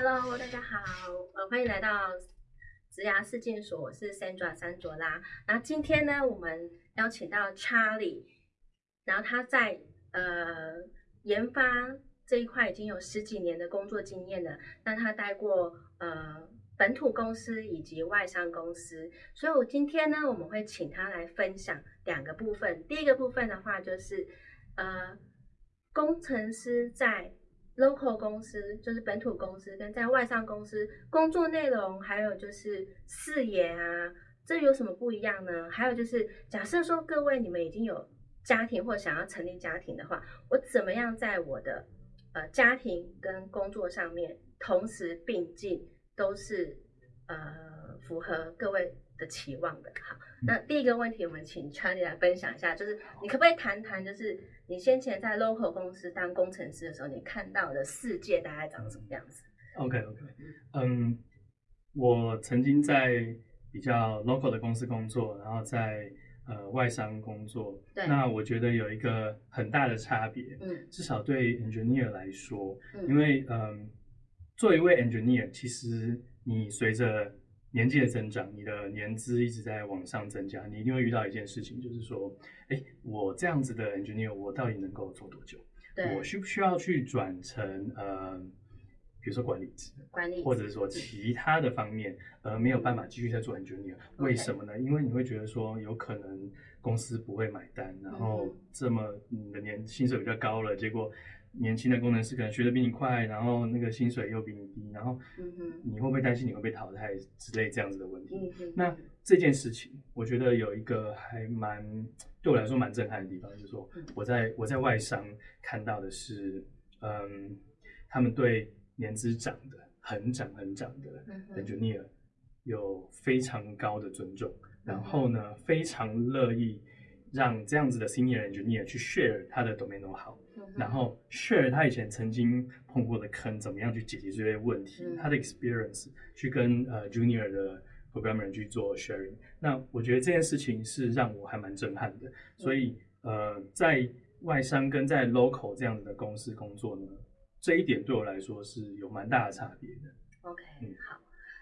Hello，大家好，呃，欢迎来到职涯事件所，我是 Sandra 山卓拉。然后今天呢，我们邀请到 Charlie，然后他在呃研发这一块已经有十几年的工作经验了。那他待过呃本土公司以及外商公司，所以我今天呢，我们会请他来分享两个部分。第一个部分的话，就是呃工程师在 local 公司就是本土公司跟在外商公司工作内容，还有就是视野啊，这有什么不一样呢？还有就是假设说各位你们已经有家庭或想要成立家庭的话，我怎么样在我的呃家庭跟工作上面同时并进，都是呃符合各位的期望的。好，那第一个问题，我们请 Charlie 来分享一下，就是你可不可以谈谈，就是你先前在 local 公司当工程师的时候，你看到的世界大概长什么样子？OK OK，嗯，我曾经在比较 local 的公司工作，然后在呃外商工作。对那我觉得有一个很大的差别，嗯至少对 engineer 来说，嗯因为嗯，作为一位 engineer，其实你随着年纪的增长，你的年资一直在往上增加，你一定会遇到一件事情，就是说，哎，我这样子的 engineer，我到底能够做多久？对我需不需要去转成呃，比如说管理职，管理或者说其他的方面，而没有办法继续在做 engineer？为什么呢？因为你会觉得说，有可能公司不会买单，然后嗯这么你的年薪水比较高了，结果年轻的工程师可能学的比你快，然后那个薪水又比你低，然后你会不会担心你会被淘汰之类这样子的问题？嗯，那这件事情，我觉得有一个还蛮对我来说蛮震撼的地方，就是说嗯。我在我在外商看到的是，嗯，他们对年资长的很长很长的 engineer 有非常高的尊重，嗯然后呢，非常乐意让这样子的 senior engineer 去 share 他的 domain know how，嗯然后 share 他以前曾经碰过的坑，怎么样去解决这些问题，嗯他的 experience 去跟呃 junior 的 programmer 去做 sharing。那我觉得这件事情是让我还蛮震撼的。所以呃，在外商跟在 local 这样子的公司工作呢，这一点对我来说是有蛮大的差别的。OK，嗯好。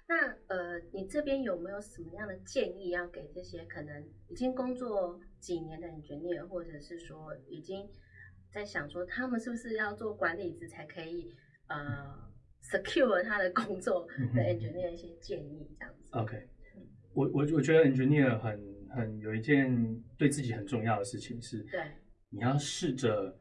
那呃，你这边有没有什么样的建议要给这些可能已经工作几年的 engineer，或者是说已经在想说他们是不是要做管理职才可以呃 secure 他的工作嗯的 engineer 一些建议这样子？OK，我我我觉得 engineer 很很有一件对自己很重要的事情是，对，你要试着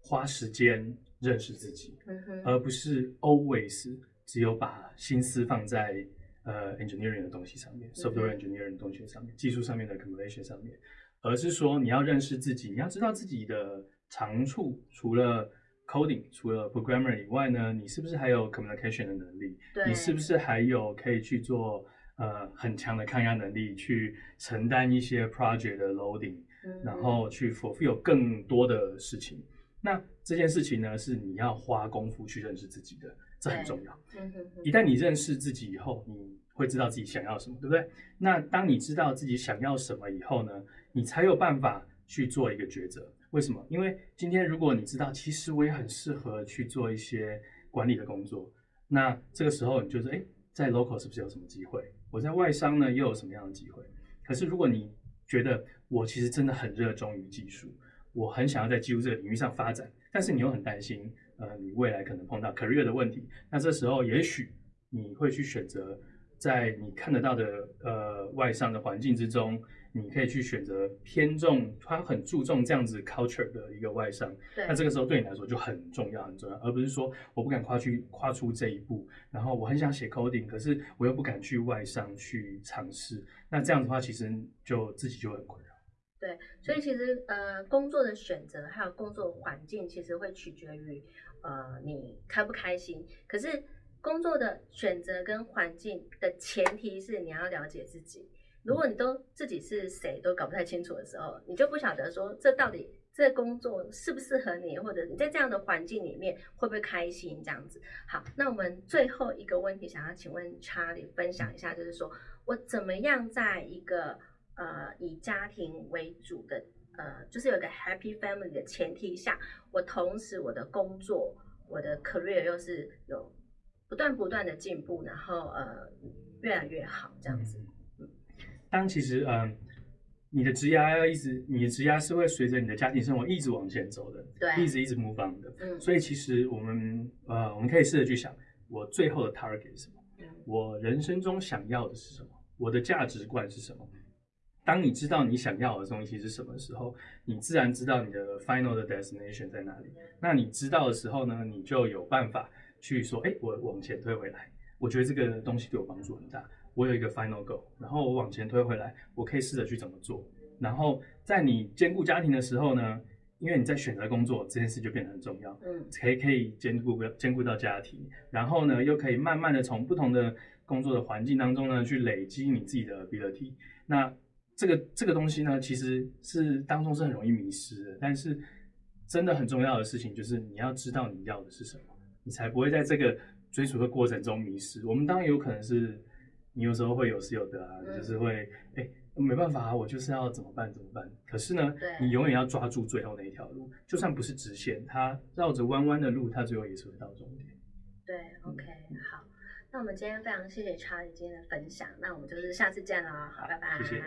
花时间认识自己，嗯，而不是 always 只有把心思放在呃 engineering 的东西上面、嗯 s o f t w a r e engineering 的东西上面、技术上面的 accumulation 上面，而是说你要认识自己，你要知道自己的长处，除了 coding，除了 programmer 以外呢，你是不是还有 communication 的能力？你是不是还有可以去做呃很强的抗压能力，去承担一些 project 的 loading，嗯，然后去 fulfill 更多的事情？那这件事情呢，是你要花功夫去认识自己的，这很重要。一旦你认识自己以后，你会知道自己想要什么，对不对？那当你知道自己想要什么以后呢，你才有办法去做一个抉择。为什么？因为今天如果你知道，其实我也很适合去做一些管理的工作，那这个时候你就是，哎，在 local 是不是有什么机会？我在外商呢又有什么样的机会？可是如果你觉得我其实真的很热衷于技术，我很想要在技术这个领域上发展，但是你又很担心，呃，你未来可能碰到 career 的问题，那这时候也许你会去选择在你看得到的呃外商的环境之中，你可以去选择偏重，他很注重这样子 culture 的一个外商，那这个时候对你来说就很重要，很重要，而不是说我不敢跨去跨出这一步，然后我很想写 coding，可是我又不敢去外商去尝试，那这样子的话，其实就自己就很困扰。对，所以其实呃，工作的选择还有工作环境，其实会取决于呃你开不开心。可是工作的选择跟环境的前提是你要了解自己。如果你都自己是谁都搞不太清楚的时候，你就不晓得说这到底这工作适不适合你，或者你在这样的环境里面会不会开心这样子。好，那我们最后一个问题想要请问查理分享一下，就是说我怎么样在一个呃以家庭为主的呃，就是有一个 happy family 的前提下，我同时我的工作、我的 career 又是有不断不断的进步，然后呃越来越好这样子。当其实嗯。你的职涯要一直，你的职涯是会随着你的家庭生活一直往前走的，对，一直一直 move on 的。嗯，所以其实我们呃，我们可以试着去想，我最后的 target 是什么？我人生中想要的是什么？我的价值观是什么？当你知道你想要的东西是什么时候，你自然知道你的 final 的 destination 在哪里。那你知道的时候呢，你就有办法去说，哎，我往前推回来，我觉得这个东西对我帮助很大。我有一个 final goal，然后我往前推回来，我可以试着去怎么做。然后在你兼顾家庭的时候呢，因为你在选择工作这件事就变得很重要，嗯，可以可以兼顾兼顾到家庭，然后呢又可以慢慢的从不同的工作的环境当中呢去累积你自己的 ability。那这个这个东西呢，其实是当中是很容易迷失的，但是真的很重要的事情就是你要知道你要的是什么，你才不会在这个追逐的过程中迷失。我们当然有可能是。你有时候会有失有得啊，就是会哎，没办法啊，我就是要怎么办怎么办？可是呢，你永远要抓住最后那一条路，就算不是直线，它绕着弯弯的路，它最后也是会到终点。对，OK，好，那我们今天非常谢谢查理今天的分享，那我们就是下次见了，好，拜拜。谢谢。